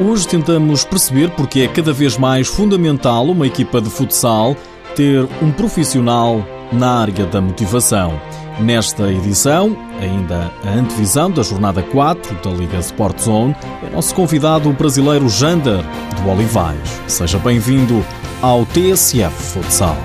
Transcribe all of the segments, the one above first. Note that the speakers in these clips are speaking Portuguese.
Hoje tentamos perceber porque é cada vez mais fundamental uma equipa de futsal ter um profissional na área da motivação. Nesta edição, ainda a antevisão da jornada 4 da Liga Sport Zone, é nosso convidado o brasileiro Jander, do Olivais. Seja bem-vindo ao TSF Futsal.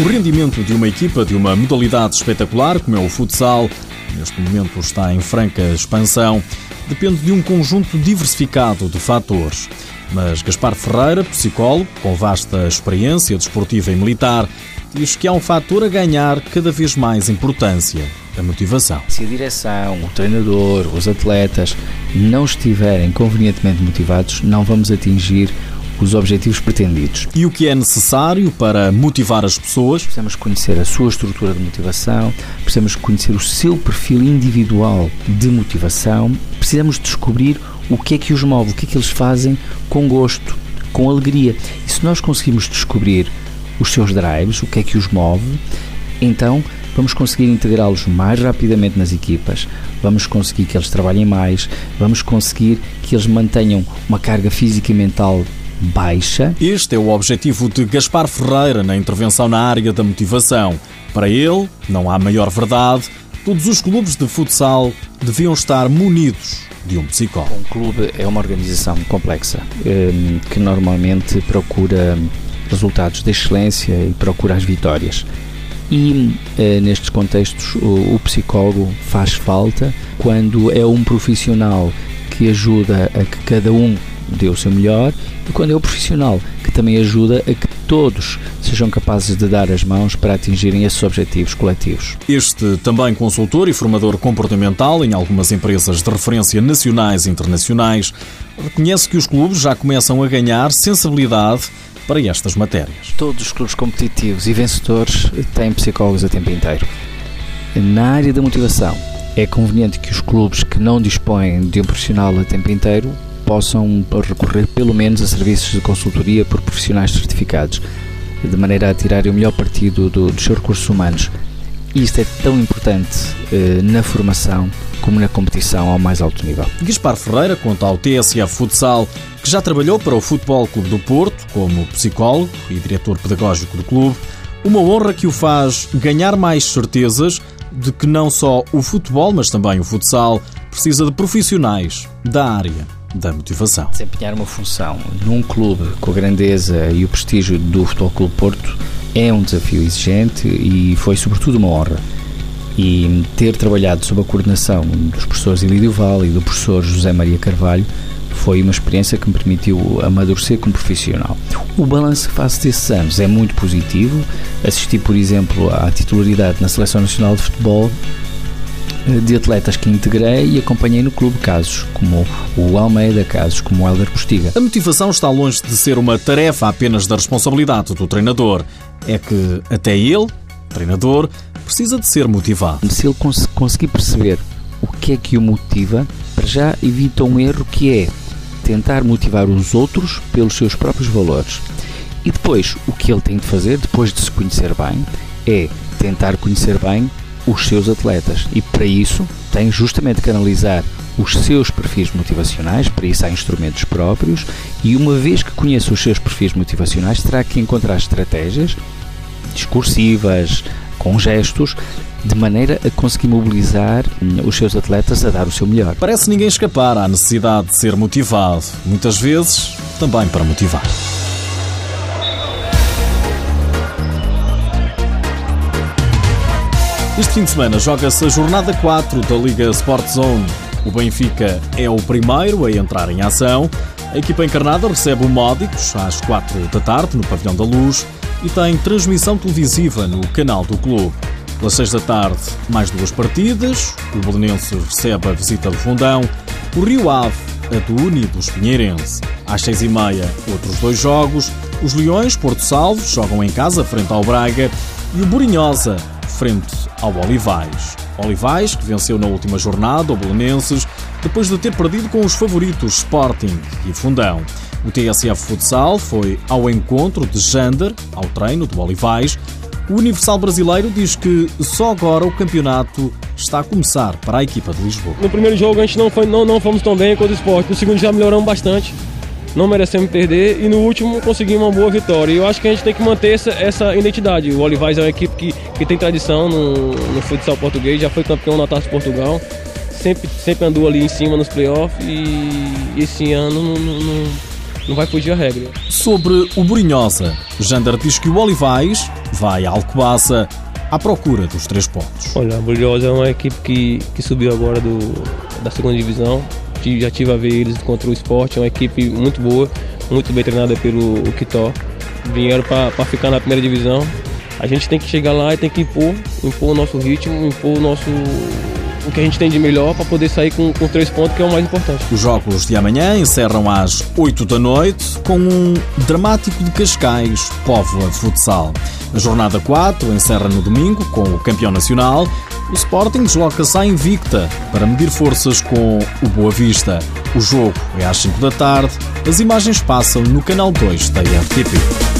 O rendimento de uma equipa de uma modalidade espetacular, como é o futsal, neste momento está em franca expansão, depende de um conjunto diversificado de fatores. Mas Gaspar Ferreira, psicólogo com vasta experiência desportiva e militar, diz que há um fator a ganhar cada vez mais importância: a motivação. Se a direção, o treinador, os atletas não estiverem convenientemente motivados, não vamos atingir os objetivos pretendidos. E o que é necessário para motivar as pessoas? Precisamos conhecer a sua estrutura de motivação, precisamos conhecer o seu perfil individual de motivação, precisamos descobrir o que é que os move, o que é que eles fazem com gosto, com alegria. E se nós conseguimos descobrir os seus drives, o que é que os move, então vamos conseguir integrá-los mais rapidamente nas equipas, vamos conseguir que eles trabalhem mais, vamos conseguir que eles mantenham uma carga física e mental baixa. Este é o objetivo de Gaspar Ferreira na intervenção na área da motivação. Para ele, não há maior verdade, todos os clubes de futsal deviam estar munidos de um psicólogo. Um clube é uma organização complexa hum, que normalmente procura resultados de excelência e procura as vitórias. E eh, nestes contextos o, o psicólogo faz falta quando é um profissional que ajuda a que cada um dê o seu melhor e quando é o profissional que também ajuda a que todos sejam capazes de dar as mãos para atingirem esses objetivos coletivos. Este também consultor e formador comportamental em algumas empresas de referência nacionais e internacionais reconhece que os clubes já começam a ganhar sensibilidade para estas matérias. Todos os clubes competitivos e vencedores têm psicólogos a tempo inteiro. Na área da motivação, é conveniente que os clubes que não dispõem de um profissional a tempo inteiro possam recorrer pelo menos a serviços de consultoria por profissionais certificados, de maneira a tirar o melhor partido do, dos seus recursos humanos. E isto é tão importante eh, na formação como na competição ao mais alto nível. Gaspar Ferreira conta ao TSF Futsal que já trabalhou para o Futebol Clube do Porto como psicólogo e diretor pedagógico do clube, uma honra que o faz ganhar mais certezas de que não só o futebol, mas também o futsal precisa de profissionais da área da motivação. Desempenhar uma função num clube com a grandeza e o prestígio do Futebol Clube Porto é um desafio exigente e foi sobretudo uma honra. E ter trabalhado sob a coordenação dos professores Ilídio Val e do professor José Maria Carvalho foi uma experiência que me permitiu amadurecer como profissional. O balanço que faço desses anos é muito positivo. Assisti, por exemplo, à titularidade na Seleção Nacional de Futebol de atletas que integrei e acompanhei no clube, casos como o Almeida, casos como o Helder Postiga. A motivação está longe de ser uma tarefa apenas da responsabilidade do treinador. É que até ele, treinador, precisa de ser motivado. Se ele cons conseguir perceber o que é que o motiva, para já evita um erro que é tentar motivar os outros pelos seus próprios valores. E depois, o que ele tem de fazer, depois de se conhecer bem, é tentar conhecer bem os seus atletas e para isso tem justamente que analisar os seus perfis motivacionais, para isso há instrumentos próprios e uma vez que conheça os seus perfis motivacionais terá que encontrar estratégias discursivas, com gestos, de maneira a conseguir mobilizar hum, os seus atletas a dar o seu melhor. Parece ninguém escapar à necessidade de ser motivado, muitas vezes também para motivar. Este fim de semana joga-se a jornada 4 da Liga Sport Zone. O Benfica é o primeiro a entrar em ação. A equipa encarnada recebe o Módicos às 4 da tarde no Pavilhão da Luz e tem transmissão televisiva no canal do clube. Pelas 6 da tarde, mais duas partidas. O Belenense recebe a visita do Fundão. O Rio Ave, a do Uni dos Pinheirense. Às 6 e meia, outros dois jogos. Os Leões, Porto Salvo, jogam em casa frente ao Braga. E o Borinhosa, frente ao Olivais. Olivais, que venceu na última jornada o Belenenses, depois de ter perdido com os favoritos Sporting e Fundão. O TSF Futsal foi ao encontro de Jander, ao treino do Olivais. O Universal Brasileiro diz que só agora o campeonato está a começar para a equipa de Lisboa. No primeiro jogo a gente não, foi, não, não fomos tão bem quanto o esporte, no segundo já melhoramos bastante, não merecemos perder e no último conseguimos uma boa vitória. E eu acho que a gente tem que manter essa, essa identidade. O Olivais é uma equipe que, que tem tradição no, no futsal português, já foi campeão na Taça de Portugal, sempre, sempre andou ali em cima nos playoffs e esse ano não, não, não vai fugir a regra. Sobre o Burinhosa, Jander diz que o Olivais vai à Alcobaça à procura dos três pontos. Olha, a Burinhosa é uma equipe que, que subiu agora do, da segunda divisão. Já tive a ver eles contra o esporte, é uma equipe muito boa, muito bem treinada pelo Quitó. Vieram para ficar na primeira divisão. A gente tem que chegar lá e tem que impor, impor o nosso ritmo, impor o nosso o que a gente tem de melhor para poder sair com, com três pontos, que é o mais importante. Os jogos de amanhã encerram às 8 da noite com um dramático de Cascais, Póvoa Futsal. A jornada 4 encerra no domingo com o campeão nacional. O Sporting desloca-se à Invicta para medir forças com o Boa Vista. O jogo é às 5 da tarde. As imagens passam no canal 2 da RTP.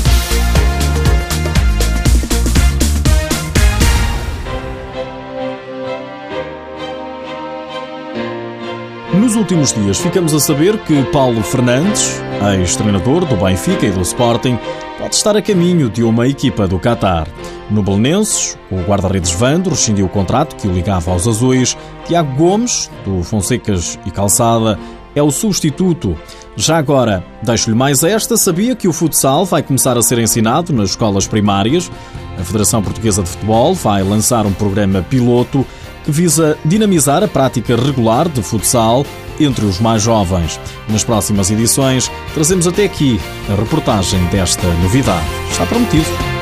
Nos últimos dias ficamos a saber que Paulo Fernandes, ex-treinador do Benfica e do Sporting, pode estar a caminho de uma equipa do Qatar. No Belenenses, o guarda-redes Vando rescindiu o contrato que o ligava aos azuis. Tiago Gomes, do Fonsecas e Calçada, é o substituto. Já agora, deixo-lhe mais esta: sabia que o futsal vai começar a ser ensinado nas escolas primárias? A Federação Portuguesa de Futebol vai lançar um programa piloto que visa dinamizar a prática regular de futsal entre os mais jovens. Nas próximas edições, trazemos até aqui a reportagem desta novidade. Está prometido.